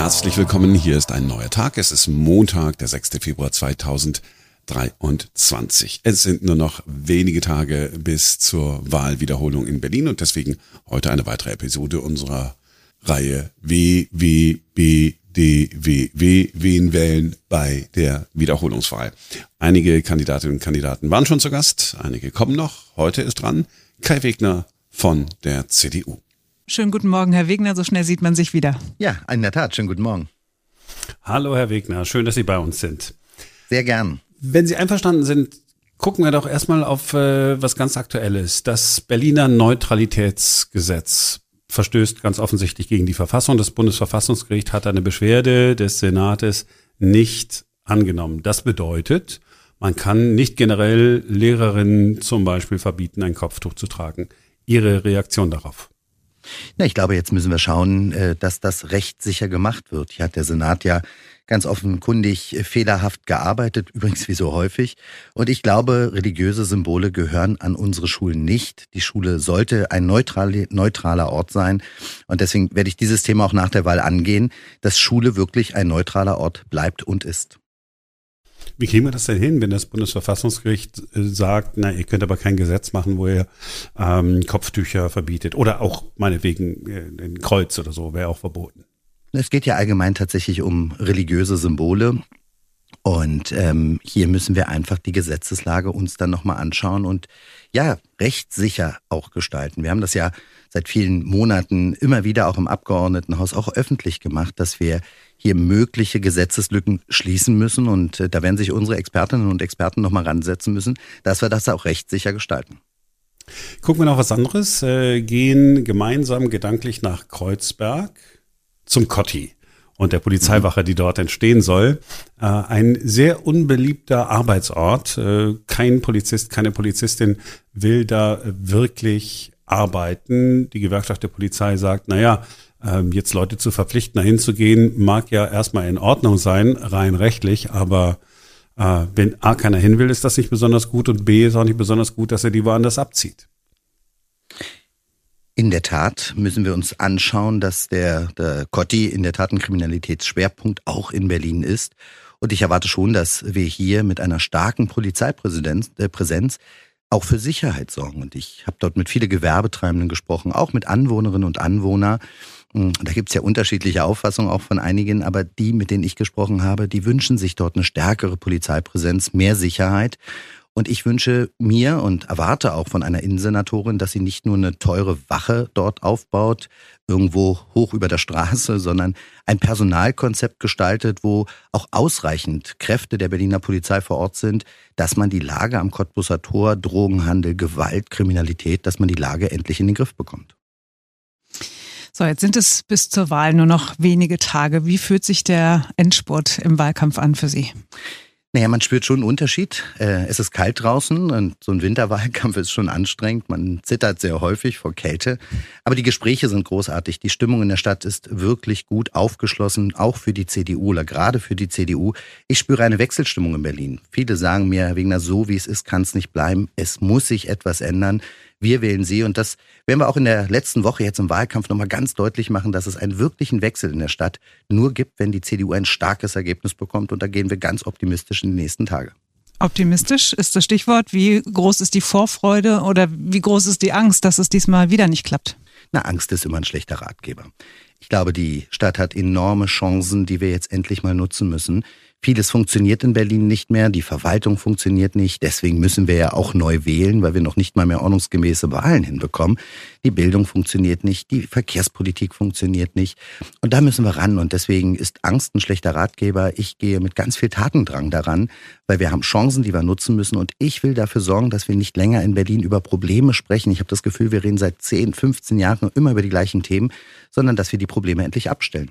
Herzlich willkommen, hier ist ein neuer Tag. Es ist Montag, der 6. Februar 2023. Es sind nur noch wenige Tage bis zur Wahlwiederholung in Berlin und deswegen heute eine weitere Episode unserer Reihe WWBDWW Wen wählen bei der Wiederholungswahl. Einige Kandidatinnen und Kandidaten waren schon zu Gast, einige kommen noch. Heute ist dran Kai Wegner von der CDU. Schönen guten Morgen, Herr Wegner. So schnell sieht man sich wieder. Ja, in der Tat. Schönen guten Morgen. Hallo, Herr Wegner. Schön, dass Sie bei uns sind. Sehr gern. Wenn Sie einverstanden sind, gucken wir doch erstmal auf äh, was ganz Aktuelles. Das Berliner Neutralitätsgesetz verstößt ganz offensichtlich gegen die Verfassung. Das Bundesverfassungsgericht hat eine Beschwerde des Senates nicht angenommen. Das bedeutet, man kann nicht generell Lehrerinnen zum Beispiel verbieten, ein Kopftuch zu tragen. Ihre Reaktion darauf? Na, ich glaube, jetzt müssen wir schauen, äh, dass das rechtssicher gemacht wird. Hier hat der Senat ja ganz offenkundig äh, fehlerhaft gearbeitet, übrigens wie so häufig. Und ich glaube, religiöse Symbole gehören an unsere Schulen nicht. Die Schule sollte ein neutrale, neutraler Ort sein. Und deswegen werde ich dieses Thema auch nach der Wahl angehen, dass Schule wirklich ein neutraler Ort bleibt und ist. Wie kriegen wir das denn hin, wenn das Bundesverfassungsgericht äh, sagt, na, ihr könnt aber kein Gesetz machen, wo ihr ähm, Kopftücher verbietet oder auch meinetwegen äh, ein Kreuz oder so wäre auch verboten? Es geht ja allgemein tatsächlich um religiöse Symbole. Und ähm, hier müssen wir einfach die Gesetzeslage uns dann nochmal anschauen und ja, rechtssicher auch gestalten. Wir haben das ja seit vielen Monaten immer wieder auch im Abgeordnetenhaus auch öffentlich gemacht, dass wir hier mögliche Gesetzeslücken schließen müssen. Und äh, da werden sich unsere Expertinnen und Experten nochmal ransetzen müssen, dass wir das auch rechtssicher gestalten. Gucken wir noch was anderes. Äh, gehen gemeinsam gedanklich nach Kreuzberg zum Kotti und der Polizeiwache, die dort entstehen soll. Äh, ein sehr unbeliebter Arbeitsort. Äh, kein Polizist, keine Polizistin will da wirklich arbeiten. Die Gewerkschaft der Polizei sagt, naja, ähm, jetzt Leute zu verpflichten, dahin zu gehen, mag ja erstmal in Ordnung sein, rein rechtlich, aber äh, wenn A keiner hin will, ist das nicht besonders gut und B ist auch nicht besonders gut, dass er die woanders abzieht. In der Tat müssen wir uns anschauen, dass der, der Cotti in der Tat ein Kriminalitätsschwerpunkt auch in Berlin ist. Und ich erwarte schon, dass wir hier mit einer starken Polizeipräsenz äh, Präsenz auch für Sicherheit sorgen. Und ich habe dort mit vielen Gewerbetreibenden gesprochen, auch mit Anwohnerinnen und Anwohnern. Hm, da gibt's ja unterschiedliche Auffassungen auch von einigen, aber die, mit denen ich gesprochen habe, die wünschen sich dort eine stärkere Polizeipräsenz, mehr Sicherheit. Und ich wünsche mir und erwarte auch von einer Innensenatorin, dass sie nicht nur eine teure Wache dort aufbaut, irgendwo hoch über der Straße, sondern ein Personalkonzept gestaltet, wo auch ausreichend Kräfte der Berliner Polizei vor Ort sind, dass man die Lage am Cottbusser Tor, Drogenhandel, Gewalt, Kriminalität, dass man die Lage endlich in den Griff bekommt. So, jetzt sind es bis zur Wahl nur noch wenige Tage. Wie fühlt sich der Endspurt im Wahlkampf an für Sie? Naja, man spürt schon einen Unterschied. Äh, es ist kalt draußen und so ein Winterwahlkampf ist schon anstrengend. Man zittert sehr häufig vor Kälte. Aber die Gespräche sind großartig. Die Stimmung in der Stadt ist wirklich gut aufgeschlossen, auch für die CDU oder gerade für die CDU. Ich spüre eine Wechselstimmung in Berlin. Viele sagen mir, wegen der so wie es ist, kann es nicht bleiben. Es muss sich etwas ändern. Wir wählen sie. Und das werden wir auch in der letzten Woche jetzt im Wahlkampf nochmal ganz deutlich machen, dass es einen wirklichen Wechsel in der Stadt nur gibt, wenn die CDU ein starkes Ergebnis bekommt. Und da gehen wir ganz optimistisch in die nächsten Tage. Optimistisch ist das Stichwort. Wie groß ist die Vorfreude oder wie groß ist die Angst, dass es diesmal wieder nicht klappt? Na, Angst ist immer ein schlechter Ratgeber. Ich glaube, die Stadt hat enorme Chancen, die wir jetzt endlich mal nutzen müssen. Vieles funktioniert in Berlin nicht mehr, die Verwaltung funktioniert nicht, deswegen müssen wir ja auch neu wählen, weil wir noch nicht mal mehr ordnungsgemäße Wahlen hinbekommen. Die Bildung funktioniert nicht, die Verkehrspolitik funktioniert nicht und da müssen wir ran und deswegen ist Angst ein schlechter Ratgeber. Ich gehe mit ganz viel Tatendrang daran, weil wir haben Chancen, die wir nutzen müssen und ich will dafür sorgen, dass wir nicht länger in Berlin über Probleme sprechen. Ich habe das Gefühl, wir reden seit 10, 15 Jahren immer über die gleichen Themen, sondern dass wir die Probleme endlich abstellen.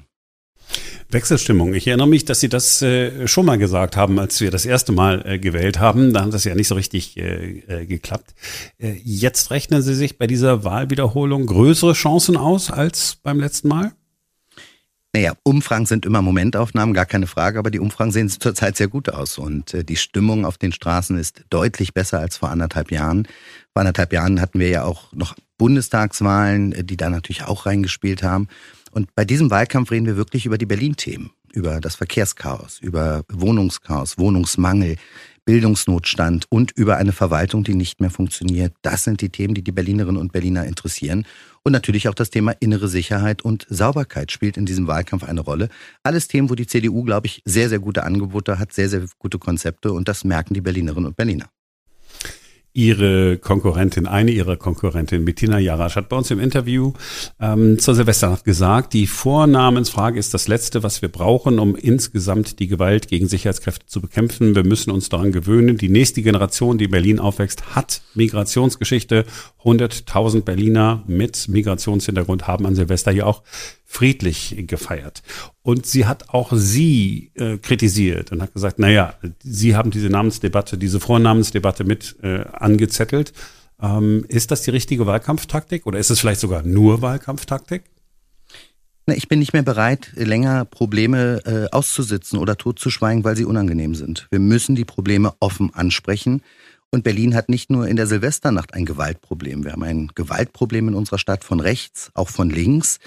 Wechselstimmung. Ich erinnere mich, dass Sie das äh, schon mal gesagt haben, als wir das erste Mal äh, gewählt haben. Da hat das ja nicht so richtig äh, geklappt. Jetzt rechnen Sie sich bei dieser Wahlwiederholung größere Chancen aus als beim letzten Mal? Naja, Umfragen sind immer Momentaufnahmen, gar keine Frage, aber die Umfragen sehen zurzeit sehr gut aus und die Stimmung auf den Straßen ist deutlich besser als vor anderthalb Jahren. Vor anderthalb Jahren hatten wir ja auch noch Bundestagswahlen, die da natürlich auch reingespielt haben. Und bei diesem Wahlkampf reden wir wirklich über die Berlin-Themen, über das Verkehrschaos, über Wohnungschaos, Wohnungsmangel, Bildungsnotstand und über eine Verwaltung, die nicht mehr funktioniert. Das sind die Themen, die die Berlinerinnen und Berliner interessieren. Und natürlich auch das Thema innere Sicherheit und Sauberkeit spielt in diesem Wahlkampf eine Rolle. Alles Themen, wo die CDU, glaube ich, sehr, sehr gute Angebote hat, sehr, sehr gute Konzepte und das merken die Berlinerinnen und Berliner. Ihre Konkurrentin, eine ihrer Konkurrentinnen, Bettina Jarasch, hat bei uns im Interview ähm, zur Silvesternacht gesagt, die Vornamensfrage ist das Letzte, was wir brauchen, um insgesamt die Gewalt gegen Sicherheitskräfte zu bekämpfen. Wir müssen uns daran gewöhnen. Die nächste Generation, die in Berlin aufwächst, hat Migrationsgeschichte. 100.000 Berliner mit Migrationshintergrund haben an Silvester hier auch friedlich gefeiert. Und sie hat auch sie äh, kritisiert und hat gesagt, naja, sie haben diese Namensdebatte, diese Vornamensdebatte mit äh, angezettelt. Ähm, ist das die richtige Wahlkampftaktik oder ist es vielleicht sogar nur Wahlkampftaktik? Ich bin nicht mehr bereit, länger Probleme äh, auszusitzen oder totzuschweigen, weil sie unangenehm sind. Wir müssen die Probleme offen ansprechen. Und Berlin hat nicht nur in der Silvesternacht ein Gewaltproblem. Wir haben ein Gewaltproblem in unserer Stadt von rechts, auch von links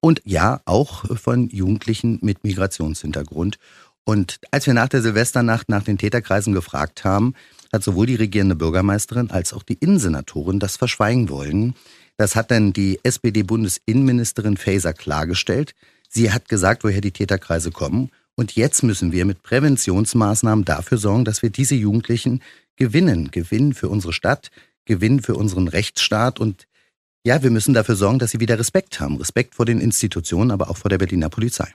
und ja, auch von Jugendlichen mit Migrationshintergrund. Und als wir nach der Silvesternacht nach den Täterkreisen gefragt haben, hat sowohl die regierende Bürgermeisterin als auch die Innensenatorin das verschweigen wollen. Das hat dann die SPD-Bundesinnenministerin Faeser klargestellt. Sie hat gesagt, woher die Täterkreise kommen. Und jetzt müssen wir mit Präventionsmaßnahmen dafür sorgen, dass wir diese Jugendlichen gewinnen. Gewinnen für unsere Stadt, gewinnen für unseren Rechtsstaat und ja, wir müssen dafür sorgen, dass sie wieder Respekt haben. Respekt vor den Institutionen, aber auch vor der Berliner Polizei.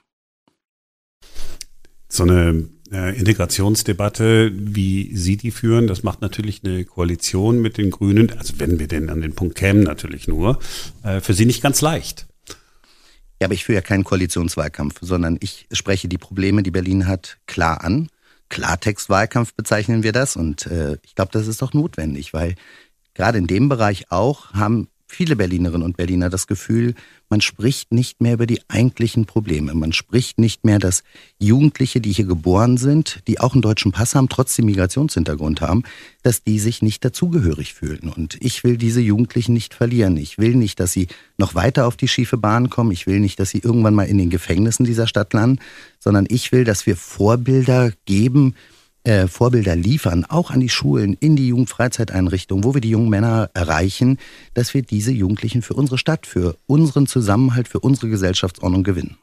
So eine äh, Integrationsdebatte, wie Sie die führen, das macht natürlich eine Koalition mit den Grünen, also wenn wir denn an den Punkt kämen, natürlich nur, äh, für Sie nicht ganz leicht. Ja, aber ich führe ja keinen Koalitionswahlkampf, sondern ich spreche die Probleme, die Berlin hat, klar an. Klartextwahlkampf bezeichnen wir das und äh, ich glaube, das ist doch notwendig, weil gerade in dem Bereich auch haben viele Berlinerinnen und Berliner das Gefühl, man spricht nicht mehr über die eigentlichen Probleme. Man spricht nicht mehr, dass Jugendliche, die hier geboren sind, die auch einen deutschen Pass haben, trotzdem Migrationshintergrund haben, dass die sich nicht dazugehörig fühlen. Und ich will diese Jugendlichen nicht verlieren. Ich will nicht, dass sie noch weiter auf die schiefe Bahn kommen. Ich will nicht, dass sie irgendwann mal in den Gefängnissen dieser Stadt landen, sondern ich will, dass wir Vorbilder geben, äh, Vorbilder liefern, auch an die Schulen, in die Jugendfreizeiteinrichtungen, wo wir die jungen Männer erreichen, dass wir diese Jugendlichen für unsere Stadt, für unseren Zusammenhalt, für unsere Gesellschaftsordnung gewinnen.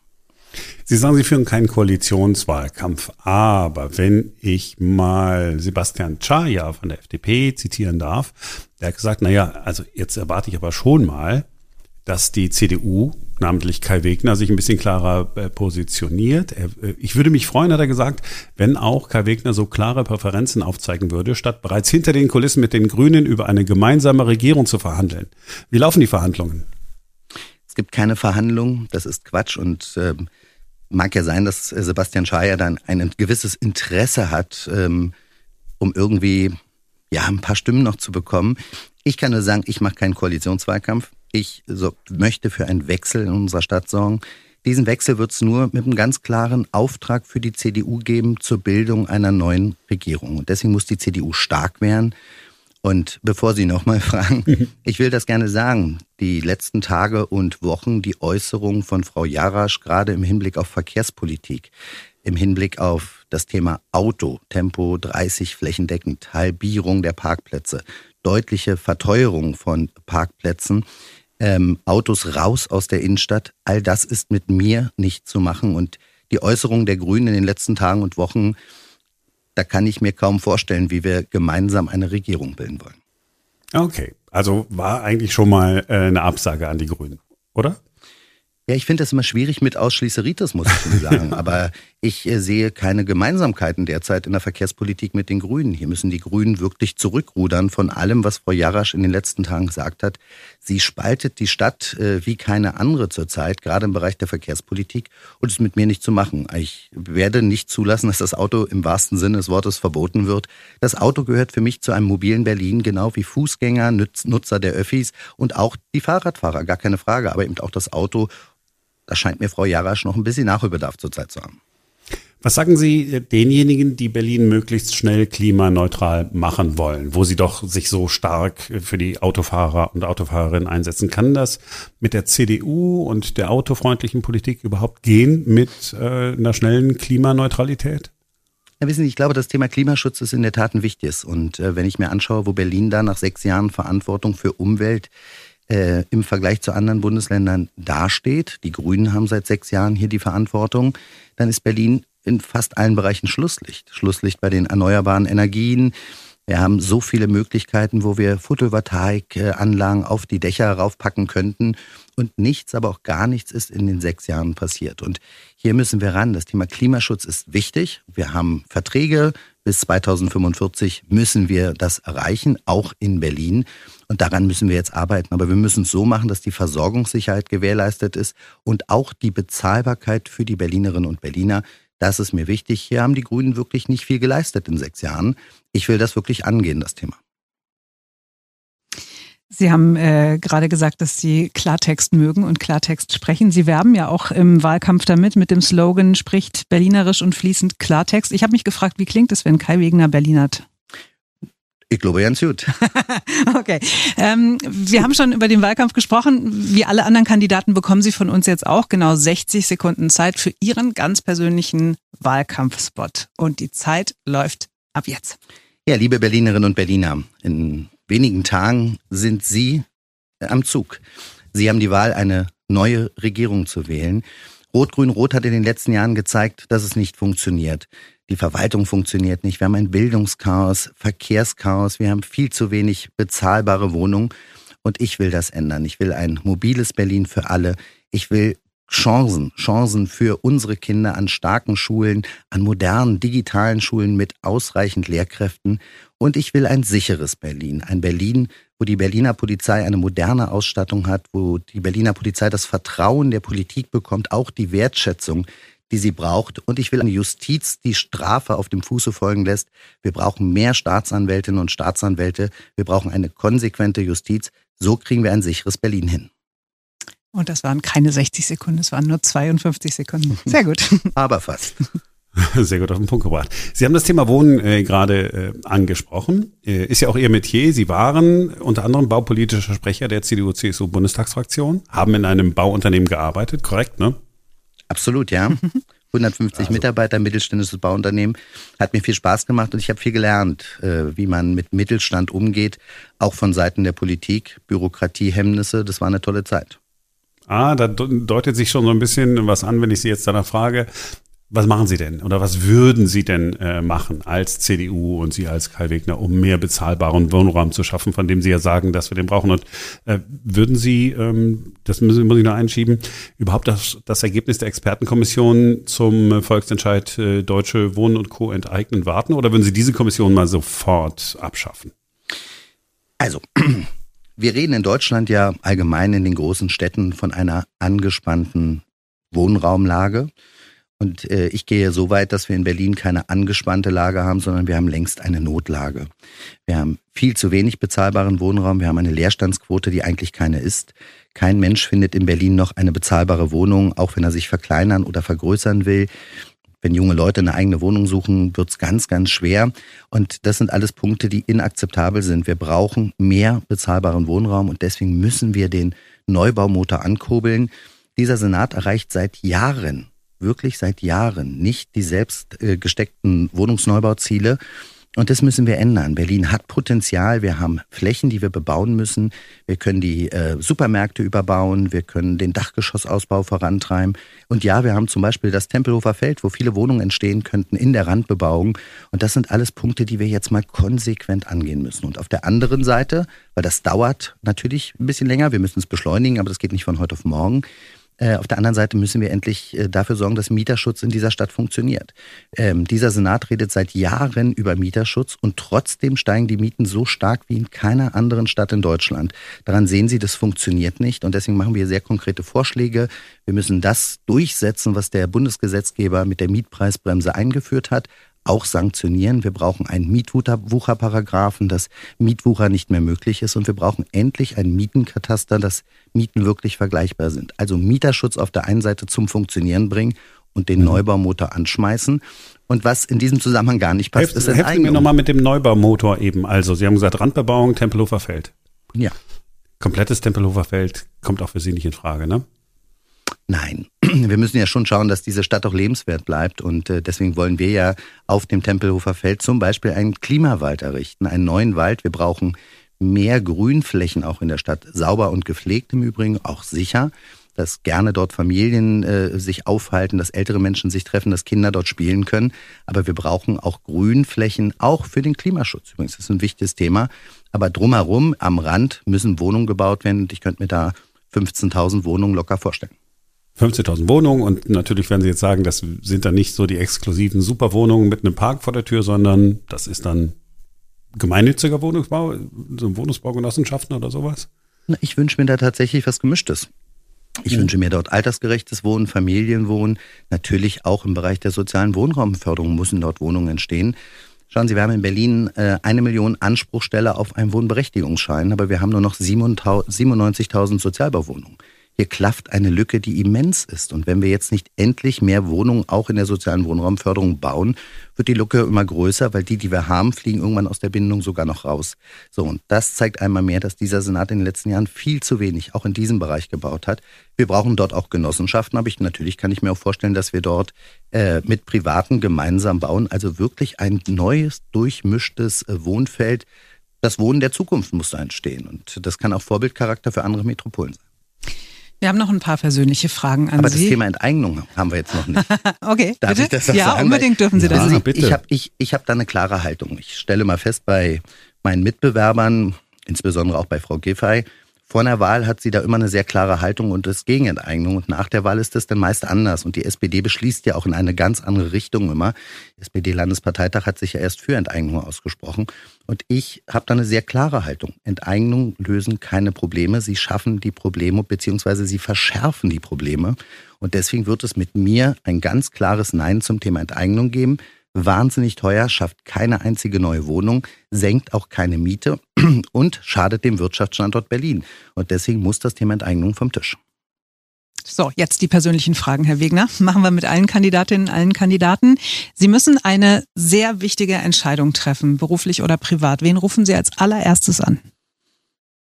Sie sagen, Sie führen keinen Koalitionswahlkampf, aber wenn ich mal Sebastian Chaya von der FDP zitieren darf, der hat gesagt, naja, also jetzt erwarte ich aber schon mal, dass die CDU, namentlich Kai Wegner, sich ein bisschen klarer äh, positioniert. Er, äh, ich würde mich freuen, hat er gesagt, wenn auch Kai Wegner so klare Präferenzen aufzeigen würde, statt bereits hinter den Kulissen mit den Grünen über eine gemeinsame Regierung zu verhandeln. Wie laufen die Verhandlungen? Es gibt keine Verhandlungen, das ist Quatsch und äh, mag ja sein, dass Sebastian Schaja dann ein gewisses Interesse hat, ähm, um irgendwie ja ein paar Stimmen noch zu bekommen. Ich kann nur sagen, ich mache keinen Koalitionswahlkampf. Ich so, möchte für einen Wechsel in unserer Stadt sorgen. Diesen Wechsel wird es nur mit einem ganz klaren Auftrag für die CDU geben zur Bildung einer neuen Regierung. Und deswegen muss die CDU stark werden. Und bevor Sie nochmal fragen, ich will das gerne sagen. Die letzten Tage und Wochen, die Äußerungen von Frau Jarasch, gerade im Hinblick auf Verkehrspolitik, im Hinblick auf das Thema Auto, Tempo 30 flächendeckend, Halbierung der Parkplätze, deutliche Verteuerung von Parkplätzen, ähm, Autos raus aus der Innenstadt. All das ist mit mir nicht zu machen. Und die Äußerungen der Grünen in den letzten Tagen und Wochen, da kann ich mir kaum vorstellen, wie wir gemeinsam eine Regierung bilden wollen. Okay, also war eigentlich schon mal äh, eine Absage an die Grünen, oder? Ja, ich finde das immer schwierig mit Ausschließeritis, muss ich sagen. Aber ich äh, sehe keine Gemeinsamkeiten derzeit in der Verkehrspolitik mit den Grünen. Hier müssen die Grünen wirklich zurückrudern von allem, was Frau Jarasch in den letzten Tagen gesagt hat. Sie spaltet die Stadt äh, wie keine andere zurzeit, gerade im Bereich der Verkehrspolitik, und ist mit mir nicht zu machen. Ich werde nicht zulassen, dass das Auto im wahrsten Sinne des Wortes verboten wird. Das Auto gehört für mich zu einem mobilen Berlin, genau wie Fußgänger, Nutzer der Öffis und auch die Fahrradfahrer, gar keine Frage, aber eben auch das Auto da scheint mir Frau Jarasch noch ein bisschen Nachholbedarf zurzeit zu haben. Was sagen Sie denjenigen, die Berlin möglichst schnell klimaneutral machen wollen, wo sie doch sich so stark für die Autofahrer und Autofahrerinnen einsetzen? Kann das mit der CDU und der autofreundlichen Politik überhaupt gehen mit äh, einer schnellen Klimaneutralität? Ja, wissen Sie, ich glaube, das Thema Klimaschutz ist in der Tat ein wichtiges. Und äh, wenn ich mir anschaue, wo Berlin da nach sechs Jahren Verantwortung für Umwelt äh, im Vergleich zu anderen Bundesländern dasteht, die Grünen haben seit sechs Jahren hier die Verantwortung, dann ist Berlin in fast allen Bereichen Schlusslicht. Schlusslicht bei den erneuerbaren Energien. Wir haben so viele Möglichkeiten, wo wir Photovoltaikanlagen auf die Dächer raufpacken könnten. Und nichts, aber auch gar nichts ist in den sechs Jahren passiert. Und hier müssen wir ran. Das Thema Klimaschutz ist wichtig. Wir haben Verträge. Bis 2045 müssen wir das erreichen, auch in Berlin. Und daran müssen wir jetzt arbeiten. Aber wir müssen es so machen, dass die Versorgungssicherheit gewährleistet ist und auch die Bezahlbarkeit für die Berlinerinnen und Berliner. Das ist mir wichtig. Hier haben die Grünen wirklich nicht viel geleistet in sechs Jahren. Ich will das wirklich angehen, das Thema. Sie haben äh, gerade gesagt, dass Sie Klartext mögen und Klartext sprechen. Sie werben ja auch im Wahlkampf damit mit dem Slogan spricht berlinerisch und fließend Klartext. Ich habe mich gefragt, wie klingt es, wenn Kai Wegner Berlinert? Ich glaube ganz gut. okay. Ähm, wir haben schon über den Wahlkampf gesprochen. Wie alle anderen Kandidaten bekommen Sie von uns jetzt auch genau 60 Sekunden Zeit für Ihren ganz persönlichen Wahlkampfspot. Und die Zeit läuft ab jetzt. Ja, liebe Berlinerinnen und Berliner, in wenigen Tagen sind Sie äh, am Zug. Sie haben die Wahl, eine neue Regierung zu wählen. Rot-Grün-Rot hat in den letzten Jahren gezeigt, dass es nicht funktioniert. Die Verwaltung funktioniert nicht. Wir haben ein Bildungschaos, Verkehrschaos. Wir haben viel zu wenig bezahlbare Wohnungen. Und ich will das ändern. Ich will ein mobiles Berlin für alle. Ich will Chancen, Chancen für unsere Kinder an starken Schulen, an modernen digitalen Schulen mit ausreichend Lehrkräften. Und ich will ein sicheres Berlin, ein Berlin, wo die Berliner Polizei eine moderne Ausstattung hat, wo die Berliner Polizei das Vertrauen der Politik bekommt, auch die Wertschätzung, die sie braucht. Und ich will eine Justiz, die Strafe auf dem Fuße folgen lässt. Wir brauchen mehr Staatsanwältinnen und Staatsanwälte. Wir brauchen eine konsequente Justiz. So kriegen wir ein sicheres Berlin hin. Und das waren keine 60 Sekunden, es waren nur 52 Sekunden. Sehr gut. Aber fast. Sehr gut auf den Punkt gebracht. Sie haben das Thema Wohnen äh, gerade äh, angesprochen. Äh, ist ja auch Ihr Metier. Sie waren unter anderem baupolitischer Sprecher der CDU-CSU-Bundestagsfraktion, haben in einem Bauunternehmen gearbeitet, korrekt, ne? Absolut, ja. 150 also. Mitarbeiter, mittelständisches Bauunternehmen. Hat mir viel Spaß gemacht und ich habe viel gelernt, äh, wie man mit Mittelstand umgeht, auch von Seiten der Politik, Bürokratiehemmnisse. Das war eine tolle Zeit. Ah, da deutet sich schon so ein bisschen was an, wenn ich Sie jetzt danach frage. Was machen Sie denn oder was würden Sie denn äh, machen als CDU und Sie als Kai Wegner, um mehr bezahlbaren Wohnraum zu schaffen, von dem Sie ja sagen, dass wir den brauchen? Und äh, würden Sie, ähm, das müssen, muss ich noch einschieben, überhaupt das, das Ergebnis der Expertenkommission zum Volksentscheid äh, Deutsche Wohnen und Co. enteignen warten oder würden Sie diese Kommission mal sofort abschaffen? Also, wir reden in Deutschland ja allgemein in den großen Städten von einer angespannten Wohnraumlage. Und äh, ich gehe so weit, dass wir in Berlin keine angespannte Lage haben, sondern wir haben längst eine Notlage. Wir haben viel zu wenig bezahlbaren Wohnraum. Wir haben eine Leerstandsquote, die eigentlich keine ist. Kein Mensch findet in Berlin noch eine bezahlbare Wohnung, auch wenn er sich verkleinern oder vergrößern will. Wenn junge Leute eine eigene Wohnung suchen, wird's ganz, ganz schwer. Und das sind alles Punkte, die inakzeptabel sind. Wir brauchen mehr bezahlbaren Wohnraum und deswegen müssen wir den Neubaumotor ankurbeln. Dieser Senat erreicht seit Jahren wirklich seit Jahren nicht die selbst äh, gesteckten Wohnungsneubauziele. Und das müssen wir ändern. Berlin hat Potenzial. Wir haben Flächen, die wir bebauen müssen. Wir können die äh, Supermärkte überbauen. Wir können den Dachgeschossausbau vorantreiben. Und ja, wir haben zum Beispiel das Tempelhofer Feld, wo viele Wohnungen entstehen könnten in der Randbebauung. Und das sind alles Punkte, die wir jetzt mal konsequent angehen müssen. Und auf der anderen Seite, weil das dauert natürlich ein bisschen länger, wir müssen es beschleunigen, aber das geht nicht von heute auf morgen auf der anderen Seite müssen wir endlich äh, dafür sorgen, dass Mieterschutz in dieser Stadt funktioniert. Ähm, dieser Senat redet seit Jahren über Mieterschutz und trotzdem steigen die Mieten so stark wie in keiner anderen Stadt in Deutschland. Daran sehen Sie, das funktioniert nicht und deswegen machen wir sehr konkrete Vorschläge. Wir müssen das durchsetzen, was der Bundesgesetzgeber mit der Mietpreisbremse eingeführt hat auch sanktionieren. Wir brauchen einen Mietwucherparagraphen, dass Mietwucher nicht mehr möglich ist. Und wir brauchen endlich ein Mietenkataster, dass Mieten wirklich vergleichbar sind. Also Mieterschutz auf der einen Seite zum Funktionieren bringen und den mhm. Neubaumotor anschmeißen. Und was in diesem Zusammenhang gar nicht passt, Helft, ist. Helfen mir nochmal mit dem Neubaumotor eben. Also, Sie haben gesagt, Randbebauung, Tempelhofer Feld. Ja. Komplettes Tempelhofer Feld kommt auch für Sie nicht in Frage, ne? Nein, wir müssen ja schon schauen, dass diese Stadt auch lebenswert bleibt. Und äh, deswegen wollen wir ja auf dem Tempelhofer Feld zum Beispiel einen Klimawald errichten, einen neuen Wald. Wir brauchen mehr Grünflächen auch in der Stadt. Sauber und gepflegt im Übrigen, auch sicher dass gerne dort Familien äh, sich aufhalten, dass ältere Menschen sich treffen, dass Kinder dort spielen können. Aber wir brauchen auch Grünflächen, auch für den Klimaschutz. Übrigens, das ist ein wichtiges Thema. Aber drumherum, am Rand, müssen Wohnungen gebaut werden. Und ich könnte mir da 15.000 Wohnungen locker vorstellen. 15.000 Wohnungen und natürlich werden Sie jetzt sagen, das sind dann nicht so die exklusiven Superwohnungen mit einem Park vor der Tür, sondern das ist dann gemeinnütziger Wohnungsbau, so Wohnungsbaugenossenschaften oder sowas? Ich wünsche mir da tatsächlich was Gemischtes. Ich mhm. wünsche mir dort altersgerechtes Wohnen, Familienwohnen. Natürlich auch im Bereich der sozialen Wohnraumförderung müssen dort Wohnungen entstehen. Schauen Sie, wir haben in Berlin äh, eine Million Anspruchsteller auf einen Wohnberechtigungsschein, aber wir haben nur noch 97.000 Sozialbauwohnungen. Hier klafft eine Lücke, die immens ist. Und wenn wir jetzt nicht endlich mehr Wohnungen auch in der sozialen Wohnraumförderung bauen, wird die Lücke immer größer, weil die, die wir haben, fliegen irgendwann aus der Bindung sogar noch raus. So, und das zeigt einmal mehr, dass dieser Senat in den letzten Jahren viel zu wenig auch in diesem Bereich gebaut hat. Wir brauchen dort auch Genossenschaften, aber ich, natürlich kann ich mir auch vorstellen, dass wir dort äh, mit Privaten gemeinsam bauen. Also wirklich ein neues, durchmischtes äh, Wohnfeld. Das Wohnen der Zukunft muss da entstehen. Und das kann auch Vorbildcharakter für andere Metropolen sein. Wir haben noch ein paar persönliche Fragen an Aber Sie. Aber das Thema Enteignung haben wir jetzt noch nicht. okay, Darf bitte? ich das ja, sagen? unbedingt dürfen Sie ja, das. Also bitte. Ich habe ich, ich hab da eine klare Haltung. Ich stelle mal fest bei meinen Mitbewerbern, insbesondere auch bei Frau Giffey, vor einer Wahl hat sie da immer eine sehr klare Haltung und ist gegen Enteignung. Und nach der Wahl ist das dann meist anders. Und die SPD beschließt ja auch in eine ganz andere Richtung immer. SPD-Landesparteitag hat sich ja erst für Enteignung ausgesprochen. Und ich habe da eine sehr klare Haltung. Enteignungen lösen keine Probleme. Sie schaffen die Probleme beziehungsweise sie verschärfen die Probleme. Und deswegen wird es mit mir ein ganz klares Nein zum Thema Enteignung geben wahnsinnig teuer, schafft keine einzige neue Wohnung, senkt auch keine Miete und schadet dem Wirtschaftsstandort Berlin. Und deswegen muss das Thema Enteignung vom Tisch. So, jetzt die persönlichen Fragen, Herr Wegner. Machen wir mit allen Kandidatinnen, allen Kandidaten. Sie müssen eine sehr wichtige Entscheidung treffen, beruflich oder privat. Wen rufen Sie als allererstes an?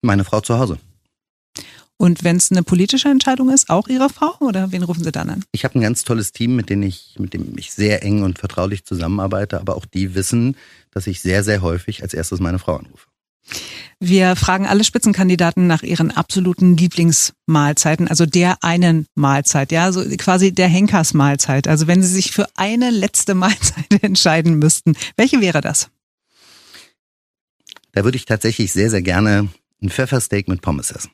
Meine Frau zu Hause. Und wenn es eine politische Entscheidung ist, auch Ihre Frau oder wen rufen Sie dann an? Ich habe ein ganz tolles Team, mit dem ich, mit dem ich sehr eng und vertraulich zusammenarbeite, aber auch die wissen, dass ich sehr, sehr häufig als erstes meine Frau anrufe. Wir fragen alle Spitzenkandidaten nach ihren absoluten Lieblingsmahlzeiten, also der einen Mahlzeit, ja, so quasi der Henkersmahlzeit. Also wenn Sie sich für eine letzte Mahlzeit entscheiden müssten, welche wäre das? Da würde ich tatsächlich sehr, sehr gerne ein Pfeffersteak mit Pommes essen.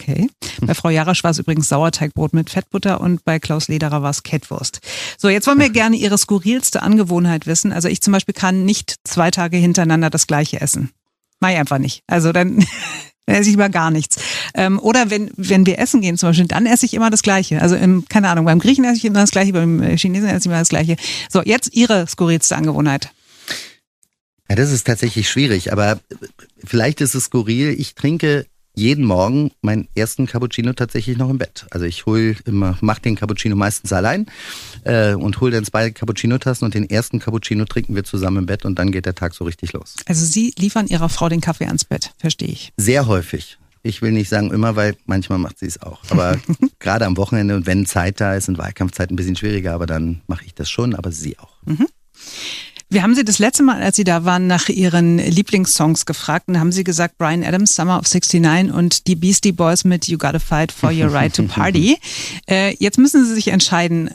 Okay. Bei Frau Jarasch war es übrigens Sauerteigbrot mit Fettbutter und bei Klaus Lederer war es Kettwurst. So, jetzt wollen wir gerne Ihre skurrilste Angewohnheit wissen. Also ich zum Beispiel kann nicht zwei Tage hintereinander das gleiche essen. Mach ich einfach nicht. Also dann esse ich immer gar nichts. Ähm, oder wenn, wenn wir essen gehen zum Beispiel, dann esse ich immer das Gleiche. Also im, keine Ahnung, beim Griechen esse ich immer das Gleiche, beim Chinesen esse ich immer das Gleiche. So, jetzt Ihre skurrilste Angewohnheit. Ja, das ist tatsächlich schwierig, aber vielleicht ist es skurril. Ich trinke jeden Morgen meinen ersten Cappuccino tatsächlich noch im Bett. Also ich hol immer, mach den Cappuccino meistens allein äh, und hol dann zwei Cappuccino-Tassen und den ersten Cappuccino trinken wir zusammen im Bett und dann geht der Tag so richtig los. Also Sie liefern Ihrer Frau den Kaffee ans Bett, verstehe ich. Sehr häufig. Ich will nicht sagen immer, weil manchmal macht sie es auch. Aber gerade am Wochenende und wenn Zeit da ist, in Wahlkampfzeit ein bisschen schwieriger, aber dann mache ich das schon, aber sie auch. Mhm. Wir haben Sie das letzte Mal, als Sie da waren, nach Ihren Lieblingssongs gefragt und haben Sie gesagt, Brian Adams, Summer of 69 und die Beastie Boys mit You Gotta Fight for Your Right to Party. äh, jetzt müssen Sie sich entscheiden,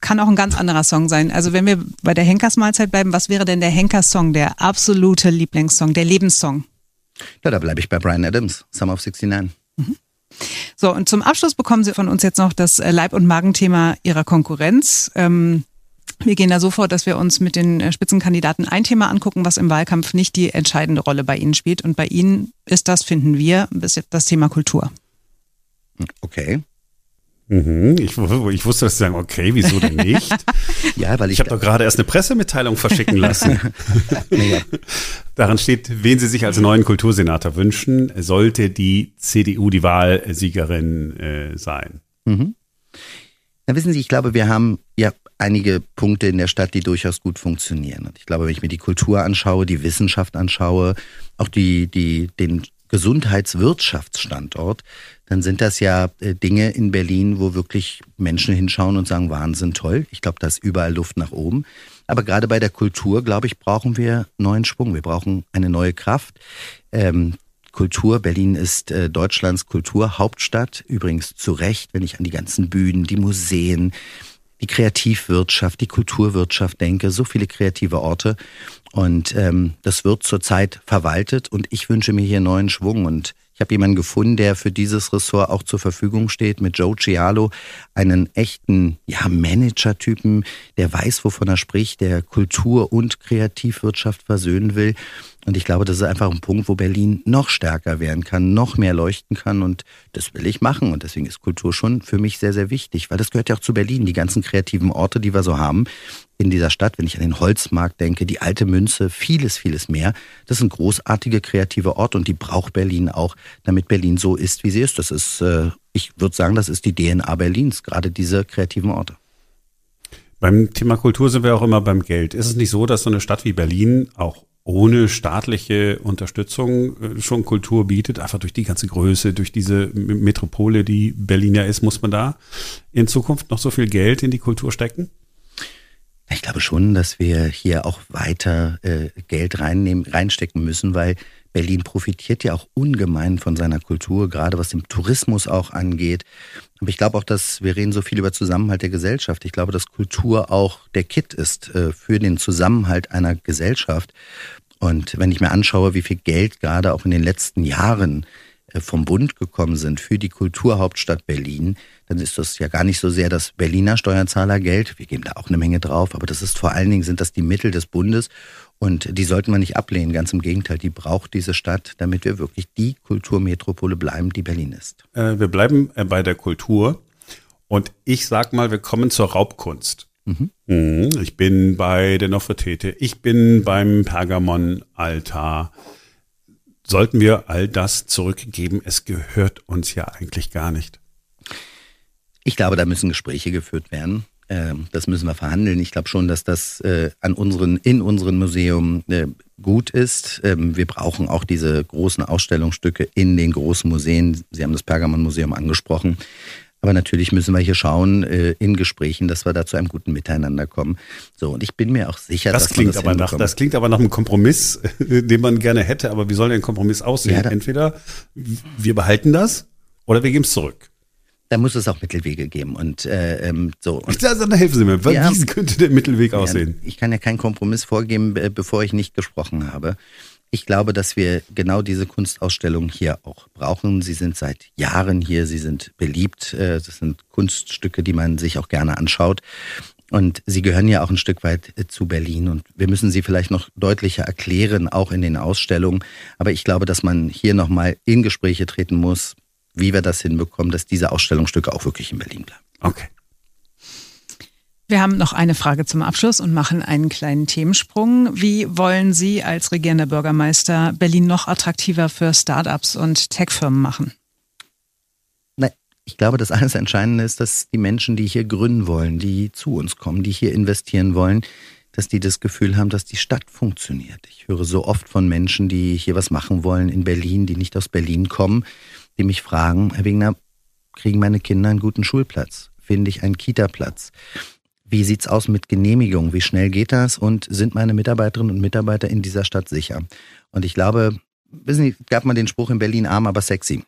kann auch ein ganz anderer Song sein. Also wenn wir bei der Henkersmahlzeit bleiben, was wäre denn der Henkerssong, der absolute Lieblingssong, der Lebenssong? Ja, da bleibe ich bei Brian Adams, Summer of 69. Mhm. So, und zum Abschluss bekommen Sie von uns jetzt noch das Leib- und Magenthema Ihrer Konkurrenz. Ähm, wir gehen da so vor, dass wir uns mit den äh, Spitzenkandidaten ein Thema angucken, was im Wahlkampf nicht die entscheidende Rolle bei ihnen spielt. Und bei ihnen ist das, finden wir, das Thema Kultur. Okay. Mhm, ich, ich, wusste, dass Sie sagen, okay, wieso denn nicht? ja, weil ich. Ich habe doch gerade erst eine Pressemitteilung verschicken lassen. naja. Daran steht, wen Sie sich als neuen Kultursenator wünschen, sollte die CDU die Wahlsiegerin äh, sein. Mhm. Na wissen Sie, ich glaube, wir haben ja einige Punkte in der Stadt, die durchaus gut funktionieren. Und ich glaube, wenn ich mir die Kultur anschaue, die Wissenschaft anschaue, auch die, die, den Gesundheitswirtschaftsstandort, dann sind das ja äh, Dinge in Berlin, wo wirklich Menschen hinschauen und sagen, Wahnsinn, toll. Ich glaube, da ist überall Luft nach oben. Aber gerade bei der Kultur, glaube ich, brauchen wir neuen Schwung. Wir brauchen eine neue Kraft. Ähm, Kultur. Berlin ist äh, Deutschlands Kulturhauptstadt. Übrigens zu Recht, wenn ich an die ganzen Bühnen, die Museen, die Kreativwirtschaft, die Kulturwirtschaft denke, so viele kreative Orte. Und ähm, das wird zurzeit verwaltet und ich wünsche mir hier neuen Schwung. Und ich habe jemanden gefunden, der für dieses Ressort auch zur Verfügung steht, mit Joe Cialo, einen echten ja, Manager-Typen, der weiß, wovon er spricht, der Kultur- und Kreativwirtschaft versöhnen will. Und ich glaube, das ist einfach ein Punkt, wo Berlin noch stärker werden kann, noch mehr leuchten kann. Und das will ich machen. Und deswegen ist Kultur schon für mich sehr, sehr wichtig, weil das gehört ja auch zu Berlin. Die ganzen kreativen Orte, die wir so haben in dieser Stadt, wenn ich an den Holzmarkt denke, die alte Münze, vieles, vieles mehr. Das sind großartige kreative Orte und die braucht Berlin auch, damit Berlin so ist, wie sie ist. Das ist, äh, ich würde sagen, das ist die DNA Berlins, gerade diese kreativen Orte. Beim Thema Kultur sind wir auch immer beim Geld. Ist es nicht so, dass so eine Stadt wie Berlin auch ohne staatliche Unterstützung äh, schon Kultur bietet, einfach durch die ganze Größe, durch diese Metropole, die Berlin ja ist, muss man da in Zukunft noch so viel Geld in die Kultur stecken? Ich glaube schon, dass wir hier auch weiter äh, Geld reinnehmen, reinstecken müssen, weil Berlin profitiert ja auch ungemein von seiner Kultur, gerade was den Tourismus auch angeht. Aber ich glaube auch, dass wir reden so viel über Zusammenhalt der Gesellschaft. Ich glaube, dass Kultur auch der Kit ist äh, für den Zusammenhalt einer Gesellschaft. Und wenn ich mir anschaue, wie viel Geld gerade auch in den letzten Jahren vom Bund gekommen sind für die Kulturhauptstadt Berlin, dann ist das ja gar nicht so sehr das Berliner Steuerzahlergeld. Wir geben da auch eine Menge drauf, aber das ist vor allen Dingen sind das die Mittel des Bundes und die sollten wir nicht ablehnen. Ganz im Gegenteil, die braucht diese Stadt, damit wir wirklich die Kulturmetropole bleiben, die Berlin ist. Äh, wir bleiben äh, bei der Kultur und ich sag mal, wir kommen zur Raubkunst. Mhm. mhm. Ich bin bei der Nofretete, ich bin beim Pergamon-Altar sollten wir all das zurückgeben? Es gehört uns ja eigentlich gar nicht. Ich glaube, da müssen Gespräche geführt werden. Ähm, das müssen wir verhandeln. Ich glaube schon, dass das äh, an unseren, in unserem Museum äh, gut ist. Ähm, wir brauchen auch diese großen Ausstellungsstücke in den großen Museen. Sie haben das Pergamon-Museum angesprochen. Aber natürlich müssen wir hier schauen äh, in Gesprächen, dass wir da zu einem guten Miteinander kommen. So und ich bin mir auch sicher, das dass klingt das aber nach, das klingt aber nach einem Kompromiss, den man gerne hätte. Aber wie soll der Kompromiss aussehen? Ja, Entweder wir behalten das oder wir geben es zurück. Da muss es auch Mittelwege geben und äh, ähm, so. Und, dann helfen Sie mir. Ja, wie könnte der Mittelweg aussehen? ich kann ja keinen Kompromiss vorgeben, bevor ich nicht gesprochen habe. Ich glaube, dass wir genau diese Kunstausstellungen hier auch brauchen. Sie sind seit Jahren hier, sie sind beliebt. Äh, das sind Kunststücke, die man sich auch gerne anschaut. Und sie gehören ja auch ein Stück weit äh, zu Berlin und wir müssen sie vielleicht noch deutlicher erklären, auch in den Ausstellungen. Aber ich glaube, dass man hier nochmal in Gespräche treten muss, wie wir das hinbekommen, dass diese Ausstellungsstücke auch wirklich in Berlin bleiben. Okay. Wir haben noch eine Frage zum Abschluss und machen einen kleinen Themensprung. Wie wollen Sie als regierender Bürgermeister Berlin noch attraktiver für Startups und Tech-Firmen machen? Ich glaube, das alles Entscheidende ist, dass die Menschen, die hier gründen wollen, die zu uns kommen, die hier investieren wollen, dass die das Gefühl haben, dass die Stadt funktioniert. Ich höre so oft von Menschen, die hier was machen wollen in Berlin, die nicht aus Berlin kommen, die mich fragen, Herr Wegner, kriegen meine Kinder einen guten Schulplatz? Finde ich einen Kita-Platz? Wie sieht's aus mit Genehmigung? Wie schnell geht das? Und sind meine Mitarbeiterinnen und Mitarbeiter in dieser Stadt sicher? Und ich glaube, wissen Sie, gab man den Spruch in Berlin arm, aber sexy.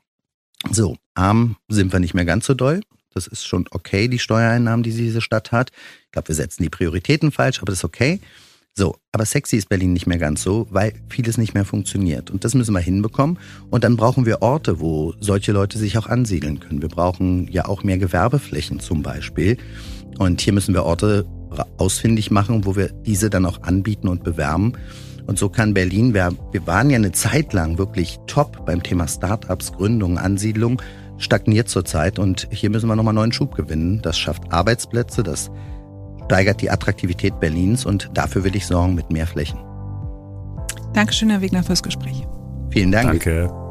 So, arm sind wir nicht mehr ganz so doll. Das ist schon okay, die Steuereinnahmen, die diese Stadt hat. Ich glaube, wir setzen die Prioritäten falsch, aber das ist okay. So, aber sexy ist Berlin nicht mehr ganz so, weil vieles nicht mehr funktioniert. Und das müssen wir hinbekommen. Und dann brauchen wir Orte, wo solche Leute sich auch ansiedeln können. Wir brauchen ja auch mehr Gewerbeflächen zum Beispiel. Und hier müssen wir Orte ausfindig machen, wo wir diese dann auch anbieten und bewerben. Und so kann Berlin, wir, wir waren ja eine Zeit lang wirklich top beim Thema Startups, Gründung, Ansiedlung, stagniert zurzeit und hier müssen wir nochmal neuen Schub gewinnen. Das schafft Arbeitsplätze, das steigert die Attraktivität Berlins und dafür will ich sorgen mit mehr Flächen. Dankeschön, Herr Wegner, fürs Gespräch. Vielen Dank. Danke.